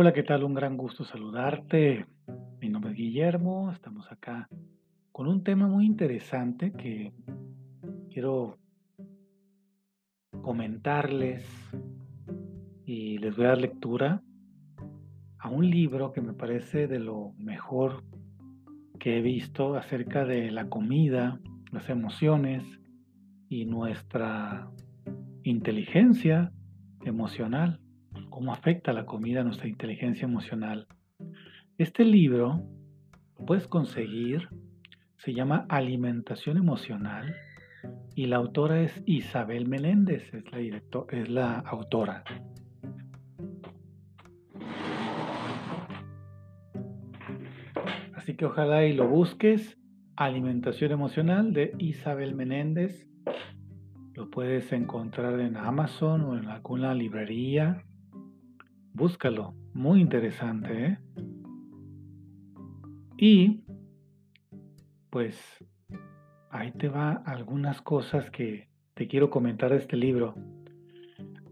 Hola, ¿qué tal? Un gran gusto saludarte. Mi nombre es Guillermo. Estamos acá con un tema muy interesante que quiero comentarles y les voy a dar lectura a un libro que me parece de lo mejor que he visto acerca de la comida, las emociones y nuestra inteligencia emocional cómo afecta la comida a nuestra inteligencia emocional. Este libro lo puedes conseguir, se llama Alimentación Emocional y la autora es Isabel Menéndez, es la, director, es la autora. Así que ojalá y lo busques, Alimentación Emocional de Isabel Menéndez. Lo puedes encontrar en Amazon o en alguna librería Búscalo, muy interesante. ¿eh? Y pues ahí te va algunas cosas que te quiero comentar de este libro.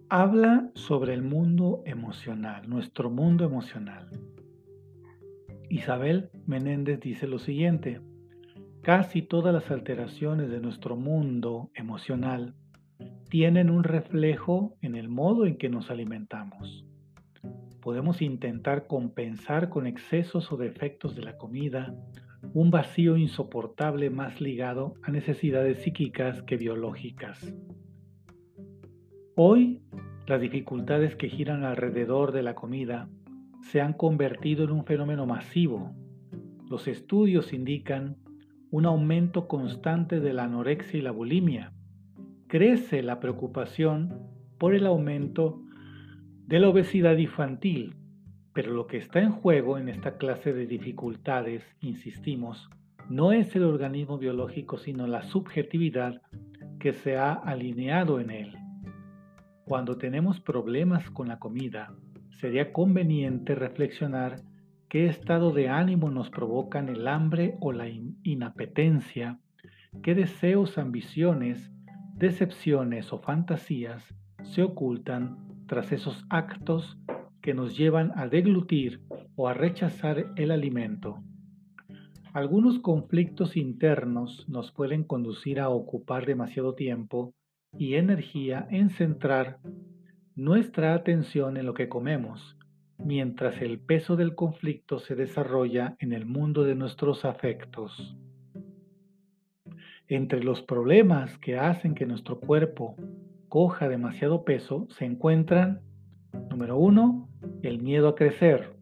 Habla sobre el mundo emocional, nuestro mundo emocional. Isabel Menéndez dice lo siguiente, casi todas las alteraciones de nuestro mundo emocional tienen un reflejo en el modo en que nos alimentamos podemos intentar compensar con excesos o defectos de la comida un vacío insoportable más ligado a necesidades psíquicas que biológicas. Hoy, las dificultades que giran alrededor de la comida se han convertido en un fenómeno masivo. Los estudios indican un aumento constante de la anorexia y la bulimia. Crece la preocupación por el aumento de la obesidad infantil, pero lo que está en juego en esta clase de dificultades, insistimos, no es el organismo biológico, sino la subjetividad que se ha alineado en él. Cuando tenemos problemas con la comida, sería conveniente reflexionar qué estado de ánimo nos provocan el hambre o la inapetencia, qué deseos, ambiciones, decepciones o fantasías se ocultan tras esos actos que nos llevan a deglutir o a rechazar el alimento. Algunos conflictos internos nos pueden conducir a ocupar demasiado tiempo y energía en centrar nuestra atención en lo que comemos, mientras el peso del conflicto se desarrolla en el mundo de nuestros afectos. Entre los problemas que hacen que nuestro cuerpo coja demasiado peso se encuentran, número uno, el miedo a crecer.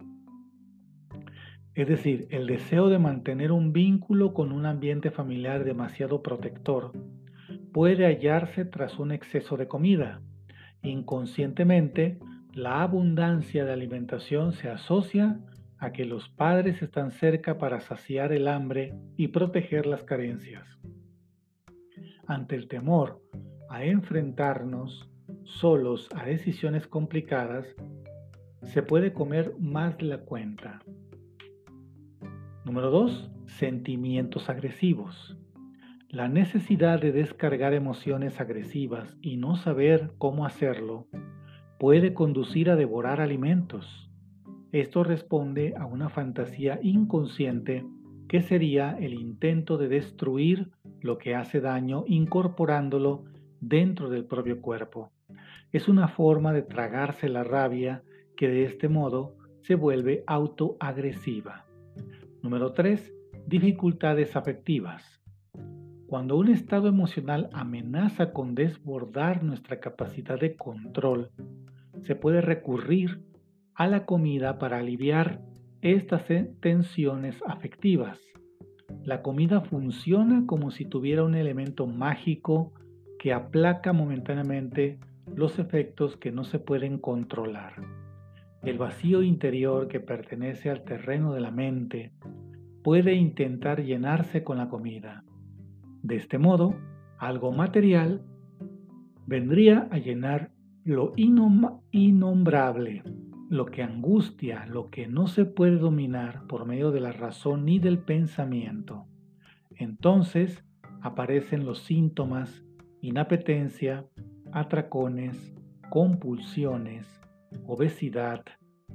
Es decir, el deseo de mantener un vínculo con un ambiente familiar demasiado protector puede hallarse tras un exceso de comida. Inconscientemente, la abundancia de alimentación se asocia a que los padres están cerca para saciar el hambre y proteger las carencias. Ante el temor a enfrentarnos solos a decisiones complicadas, se puede comer más la cuenta. Número 2. Sentimientos agresivos. La necesidad de descargar emociones agresivas y no saber cómo hacerlo puede conducir a devorar alimentos. Esto responde a una fantasía inconsciente que sería el intento de destruir lo que hace daño incorporándolo dentro del propio cuerpo. Es una forma de tragarse la rabia que de este modo se vuelve autoagresiva. Número 3. Dificultades afectivas. Cuando un estado emocional amenaza con desbordar nuestra capacidad de control, se puede recurrir a la comida para aliviar estas tensiones afectivas. La comida funciona como si tuviera un elemento mágico que aplaca momentáneamente los efectos que no se pueden controlar. El vacío interior que pertenece al terreno de la mente puede intentar llenarse con la comida. De este modo, algo material vendría a llenar lo innombrable, lo que angustia, lo que no se puede dominar por medio de la razón ni del pensamiento. Entonces aparecen los síntomas inapetencia, atracones, compulsiones, obesidad,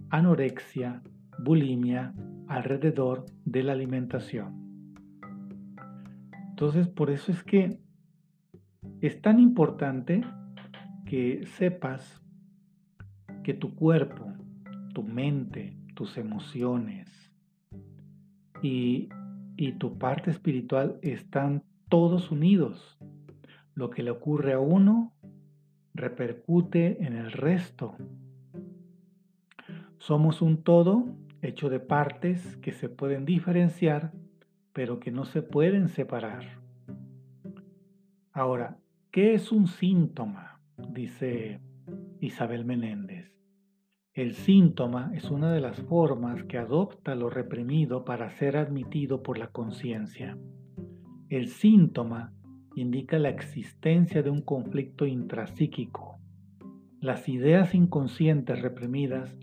anorexia, bulimia alrededor de la alimentación. Entonces, por eso es que es tan importante que sepas que tu cuerpo, tu mente, tus emociones y, y tu parte espiritual están todos unidos. Lo que le ocurre a uno repercute en el resto. Somos un todo hecho de partes que se pueden diferenciar, pero que no se pueden separar. Ahora, ¿qué es un síntoma? Dice Isabel Menéndez. El síntoma es una de las formas que adopta lo reprimido para ser admitido por la conciencia. El síntoma indica la existencia de un conflicto intrapsíquico. Las ideas inconscientes reprimidas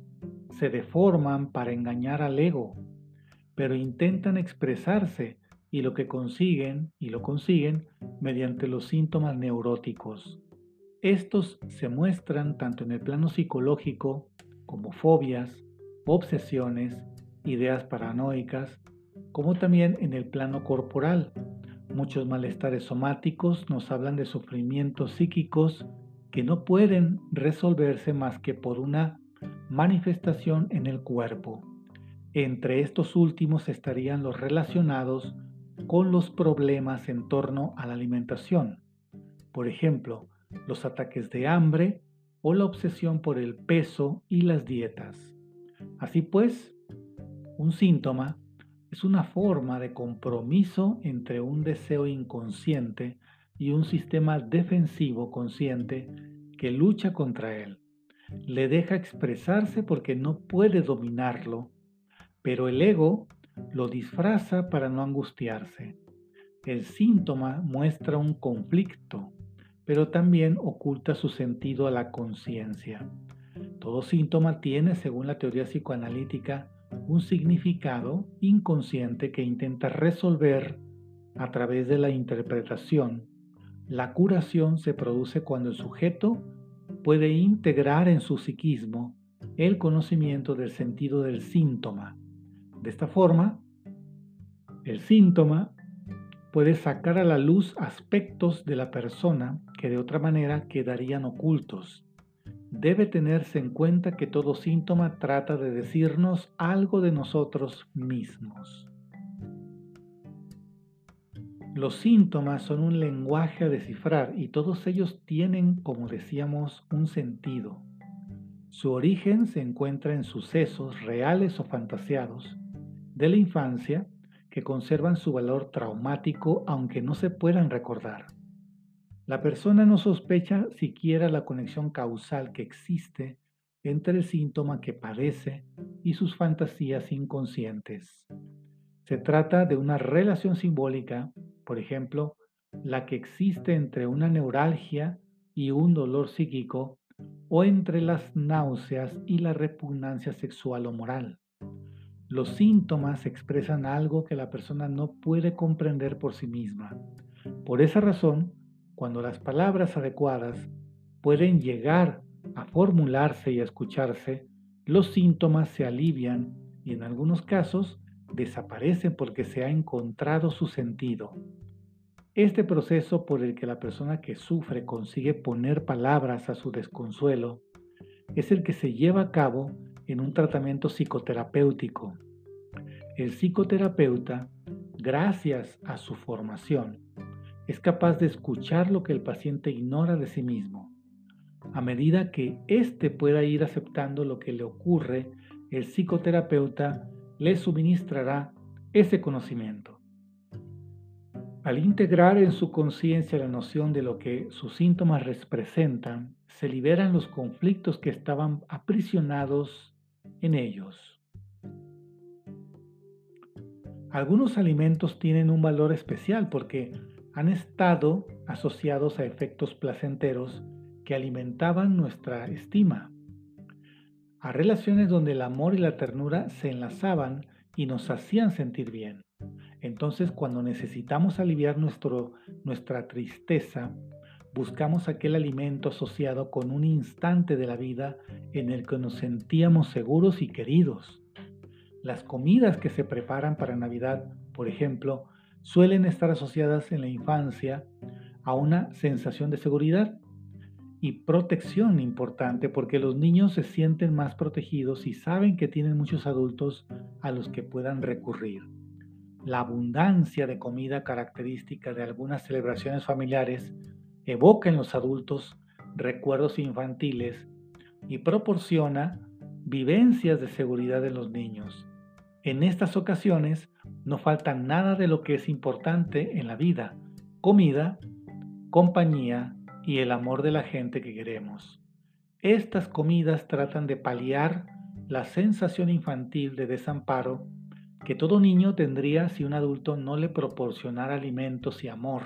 se deforman para engañar al ego, pero intentan expresarse y lo que consiguen, y lo consiguen, mediante los síntomas neuróticos. Estos se muestran tanto en el plano psicológico como fobias, obsesiones, ideas paranoicas, como también en el plano corporal. Muchos malestares somáticos nos hablan de sufrimientos psíquicos que no pueden resolverse más que por una manifestación en el cuerpo. Entre estos últimos estarían los relacionados con los problemas en torno a la alimentación. Por ejemplo, los ataques de hambre o la obsesión por el peso y las dietas. Así pues, un síntoma es una forma de compromiso entre un deseo inconsciente y un sistema defensivo consciente que lucha contra él le deja expresarse porque no puede dominarlo, pero el ego lo disfraza para no angustiarse. El síntoma muestra un conflicto, pero también oculta su sentido a la conciencia. Todo síntoma tiene, según la teoría psicoanalítica, un significado inconsciente que intenta resolver a través de la interpretación. La curación se produce cuando el sujeto puede integrar en su psiquismo el conocimiento del sentido del síntoma. De esta forma, el síntoma puede sacar a la luz aspectos de la persona que de otra manera quedarían ocultos. Debe tenerse en cuenta que todo síntoma trata de decirnos algo de nosotros mismos. Los síntomas son un lenguaje a descifrar y todos ellos tienen, como decíamos, un sentido. Su origen se encuentra en sucesos reales o fantaseados de la infancia que conservan su valor traumático aunque no se puedan recordar. La persona no sospecha siquiera la conexión causal que existe entre el síntoma que padece y sus fantasías inconscientes. Se trata de una relación simbólica por ejemplo, la que existe entre una neuralgia y un dolor psíquico o entre las náuseas y la repugnancia sexual o moral. Los síntomas expresan algo que la persona no puede comprender por sí misma. Por esa razón, cuando las palabras adecuadas pueden llegar a formularse y a escucharse, los síntomas se alivian y en algunos casos desaparecen porque se ha encontrado su sentido. Este proceso por el que la persona que sufre consigue poner palabras a su desconsuelo es el que se lleva a cabo en un tratamiento psicoterapéutico. El psicoterapeuta, gracias a su formación, es capaz de escuchar lo que el paciente ignora de sí mismo. A medida que éste pueda ir aceptando lo que le ocurre, el psicoterapeuta le suministrará ese conocimiento. Al integrar en su conciencia la noción de lo que sus síntomas representan, se liberan los conflictos que estaban aprisionados en ellos. Algunos alimentos tienen un valor especial porque han estado asociados a efectos placenteros que alimentaban nuestra estima a relaciones donde el amor y la ternura se enlazaban y nos hacían sentir bien. Entonces, cuando necesitamos aliviar nuestro, nuestra tristeza, buscamos aquel alimento asociado con un instante de la vida en el que nos sentíamos seguros y queridos. Las comidas que se preparan para Navidad, por ejemplo, suelen estar asociadas en la infancia a una sensación de seguridad y protección importante porque los niños se sienten más protegidos y saben que tienen muchos adultos a los que puedan recurrir. La abundancia de comida característica de algunas celebraciones familiares evoca en los adultos recuerdos infantiles y proporciona vivencias de seguridad en los niños. En estas ocasiones no falta nada de lo que es importante en la vida, comida, compañía, y el amor de la gente que queremos. Estas comidas tratan de paliar la sensación infantil de desamparo que todo niño tendría si un adulto no le proporcionara alimentos y amor.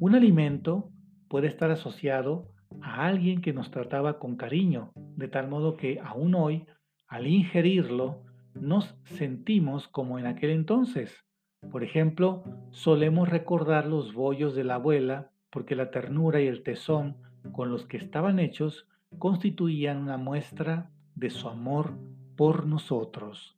Un alimento puede estar asociado a alguien que nos trataba con cariño, de tal modo que aún hoy, al ingerirlo, nos sentimos como en aquel entonces. Por ejemplo, solemos recordar los bollos de la abuela porque la ternura y el tesón con los que estaban hechos constituían una muestra de su amor por nosotros.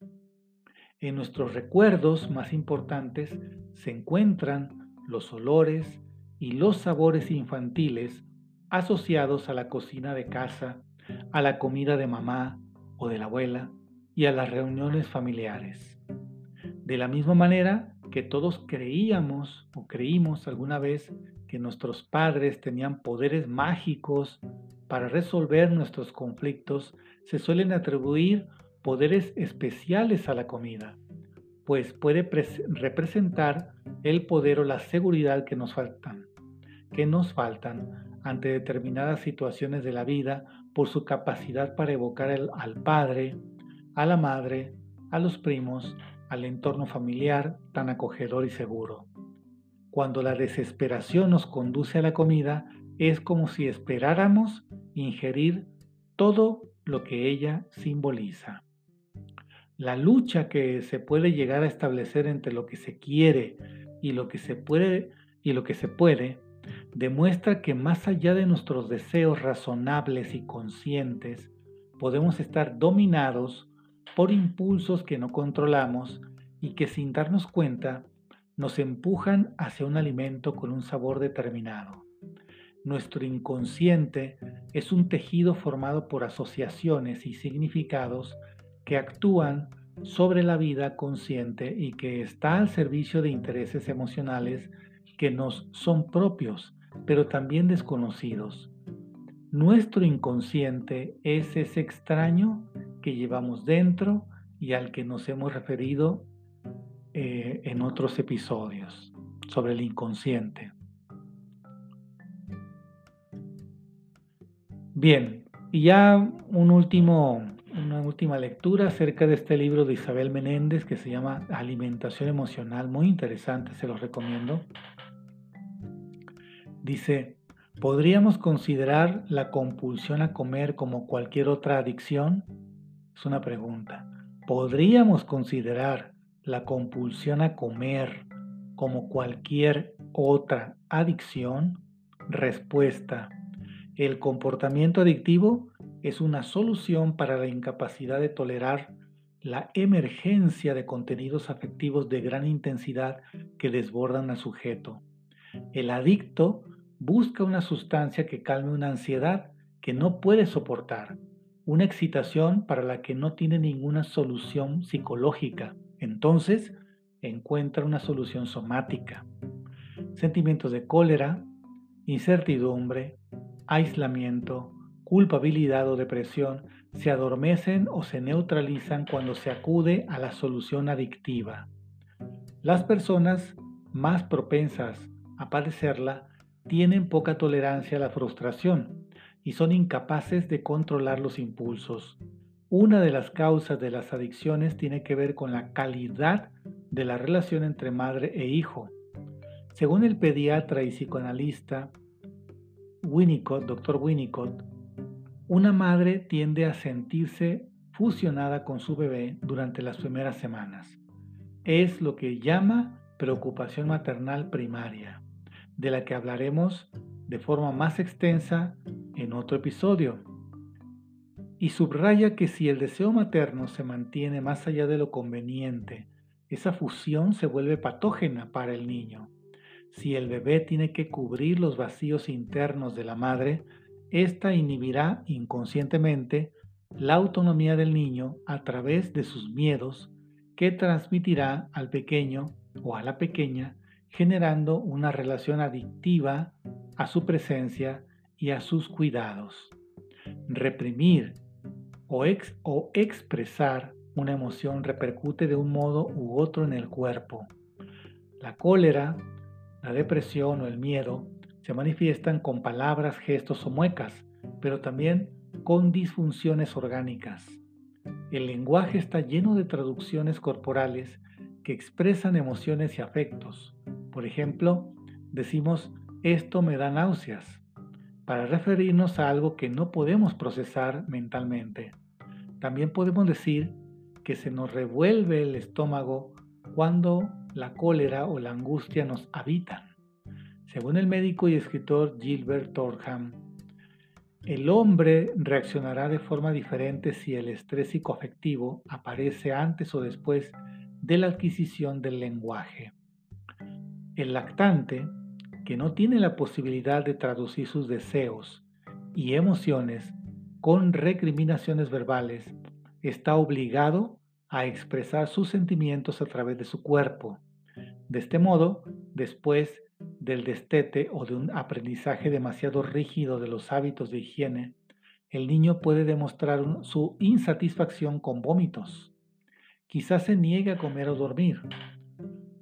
En nuestros recuerdos más importantes se encuentran los olores y los sabores infantiles asociados a la cocina de casa, a la comida de mamá o de la abuela y a las reuniones familiares. De la misma manera que todos creíamos o creímos alguna vez nuestros padres tenían poderes mágicos para resolver nuestros conflictos, se suelen atribuir poderes especiales a la comida, pues puede representar el poder o la seguridad que nos faltan, que nos faltan ante determinadas situaciones de la vida por su capacidad para evocar al padre, a la madre, a los primos, al entorno familiar tan acogedor y seguro. Cuando la desesperación nos conduce a la comida, es como si esperáramos ingerir todo lo que ella simboliza. La lucha que se puede llegar a establecer entre lo que se quiere y lo que se puede y lo que se puede demuestra que más allá de nuestros deseos razonables y conscientes, podemos estar dominados por impulsos que no controlamos y que sin darnos cuenta nos empujan hacia un alimento con un sabor determinado. Nuestro inconsciente es un tejido formado por asociaciones y significados que actúan sobre la vida consciente y que está al servicio de intereses emocionales que nos son propios, pero también desconocidos. Nuestro inconsciente es ese extraño que llevamos dentro y al que nos hemos referido eh, en otros episodios sobre el inconsciente. Bien, y ya un último, una última lectura acerca de este libro de Isabel Menéndez que se llama Alimentación Emocional, muy interesante, se los recomiendo. Dice, ¿podríamos considerar la compulsión a comer como cualquier otra adicción? Es una pregunta. ¿Podríamos considerar la compulsión a comer como cualquier otra adicción? Respuesta. El comportamiento adictivo es una solución para la incapacidad de tolerar la emergencia de contenidos afectivos de gran intensidad que desbordan al sujeto. El adicto busca una sustancia que calme una ansiedad que no puede soportar, una excitación para la que no tiene ninguna solución psicológica entonces encuentra una solución somática. Sentimientos de cólera, incertidumbre, aislamiento, culpabilidad o depresión se adormecen o se neutralizan cuando se acude a la solución adictiva. Las personas más propensas a padecerla tienen poca tolerancia a la frustración y son incapaces de controlar los impulsos. Una de las causas de las adicciones tiene que ver con la calidad de la relación entre madre e hijo. Según el pediatra y psicoanalista Winnicott, Dr. Winnicott, una madre tiende a sentirse fusionada con su bebé durante las primeras semanas. Es lo que llama preocupación maternal primaria, de la que hablaremos de forma más extensa en otro episodio. Y subraya que si el deseo materno se mantiene más allá de lo conveniente, esa fusión se vuelve patógena para el niño. Si el bebé tiene que cubrir los vacíos internos de la madre, ésta inhibirá inconscientemente la autonomía del niño a través de sus miedos que transmitirá al pequeño o a la pequeña, generando una relación adictiva a su presencia y a sus cuidados. Reprimir o, o expresar una emoción repercute de un modo u otro en el cuerpo. La cólera la depresión o el miedo se manifiestan con palabras, gestos o muecas, pero también con disfunciones orgánicas. El lenguaje está lleno de traducciones corporales que expresan emociones y afectos. Por ejemplo, decimos esto me da náuseas para referirnos a algo que no podemos procesar mentalmente. También podemos decir que se nos revuelve el estómago cuando la cólera o la angustia nos habitan. Según el médico y escritor Gilbert Thorham, el hombre reaccionará de forma diferente si el estrés psicoafectivo aparece antes o después de la adquisición del lenguaje. El lactante, que no tiene la posibilidad de traducir sus deseos y emociones con recriminaciones verbales, está obligado a expresar sus sentimientos a través de su cuerpo. De este modo, después del destete o de un aprendizaje demasiado rígido de los hábitos de higiene, el niño puede demostrar su insatisfacción con vómitos. Quizás se niegue a comer o dormir.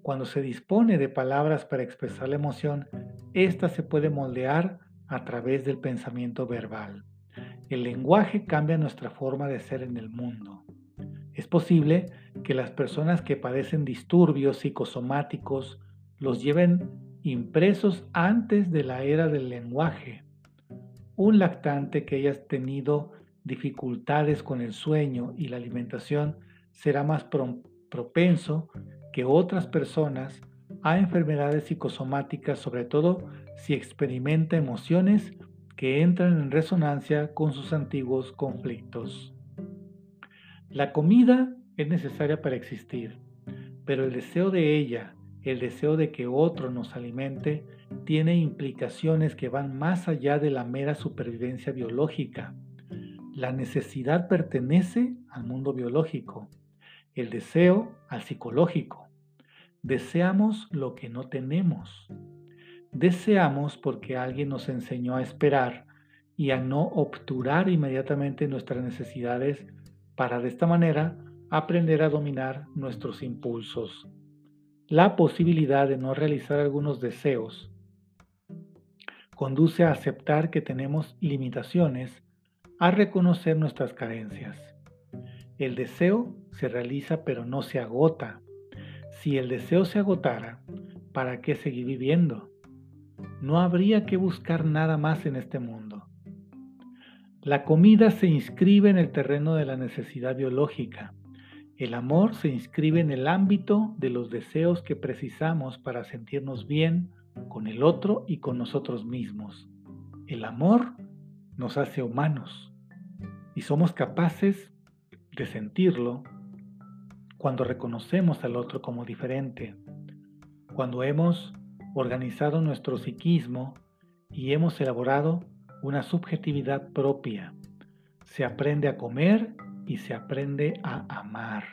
Cuando se dispone de palabras para expresar la emoción, ésta se puede moldear a través del pensamiento verbal. El lenguaje cambia nuestra forma de ser en el mundo. Es posible que las personas que padecen disturbios psicosomáticos los lleven impresos antes de la era del lenguaje. Un lactante que haya tenido dificultades con el sueño y la alimentación será más propenso que otras personas a enfermedades psicosomáticas, sobre todo si experimenta emociones que entran en resonancia con sus antiguos conflictos. La comida es necesaria para existir, pero el deseo de ella, el deseo de que otro nos alimente, tiene implicaciones que van más allá de la mera supervivencia biológica. La necesidad pertenece al mundo biológico, el deseo al psicológico. Deseamos lo que no tenemos. Deseamos porque alguien nos enseñó a esperar y a no obturar inmediatamente nuestras necesidades para de esta manera aprender a dominar nuestros impulsos. La posibilidad de no realizar algunos deseos conduce a aceptar que tenemos limitaciones, a reconocer nuestras carencias. El deseo se realiza pero no se agota. Si el deseo se agotara, ¿para qué seguir viviendo? No habría que buscar nada más en este mundo. La comida se inscribe en el terreno de la necesidad biológica. El amor se inscribe en el ámbito de los deseos que precisamos para sentirnos bien con el otro y con nosotros mismos. El amor nos hace humanos y somos capaces de sentirlo cuando reconocemos al otro como diferente, cuando hemos organizado nuestro psiquismo y hemos elaborado una subjetividad propia. Se aprende a comer y se aprende a amar.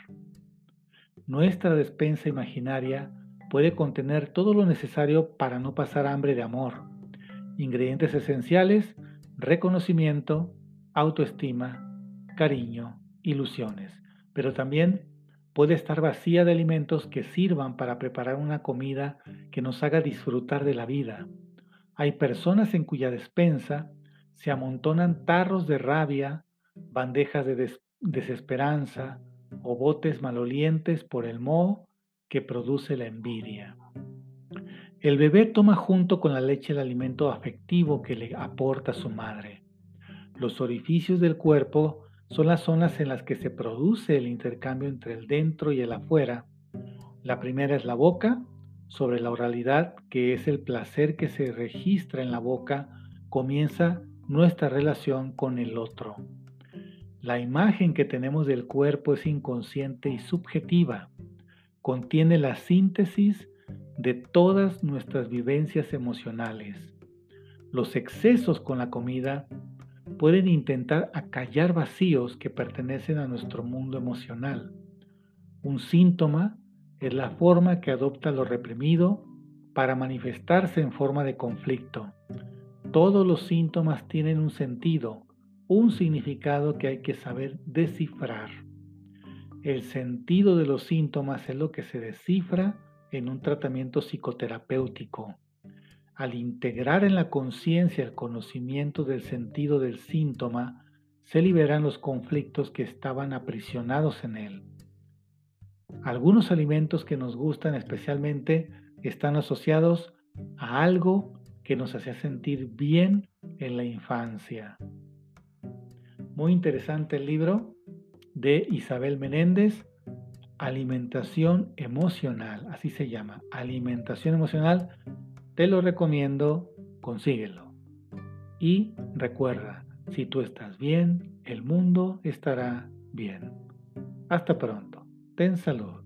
Nuestra despensa imaginaria puede contener todo lo necesario para no pasar hambre de amor. Ingredientes esenciales, reconocimiento, autoestima, cariño, ilusiones. Pero también puede estar vacía de alimentos que sirvan para preparar una comida que nos haga disfrutar de la vida. Hay personas en cuya despensa se amontonan tarros de rabia, bandejas de desesperanza o botes malolientes por el moho que produce la envidia. El bebé toma junto con la leche el alimento afectivo que le aporta su madre. Los orificios del cuerpo son las zonas en las que se produce el intercambio entre el dentro y el afuera. La primera es la boca, sobre la oralidad, que es el placer que se registra en la boca, comienza nuestra relación con el otro. La imagen que tenemos del cuerpo es inconsciente y subjetiva. Contiene la síntesis de todas nuestras vivencias emocionales. Los excesos con la comida pueden intentar acallar vacíos que pertenecen a nuestro mundo emocional. Un síntoma es la forma que adopta lo reprimido para manifestarse en forma de conflicto. Todos los síntomas tienen un sentido, un significado que hay que saber descifrar. El sentido de los síntomas es lo que se descifra en un tratamiento psicoterapéutico. Al integrar en la conciencia el conocimiento del sentido del síntoma, se liberan los conflictos que estaban aprisionados en él. Algunos alimentos que nos gustan especialmente están asociados a algo que nos hacía sentir bien en la infancia. Muy interesante el libro de Isabel Menéndez, Alimentación Emocional, así se llama, Alimentación Emocional. Te lo recomiendo, consíguelo. Y recuerda, si tú estás bien, el mundo estará bien. Hasta pronto. Ten salud.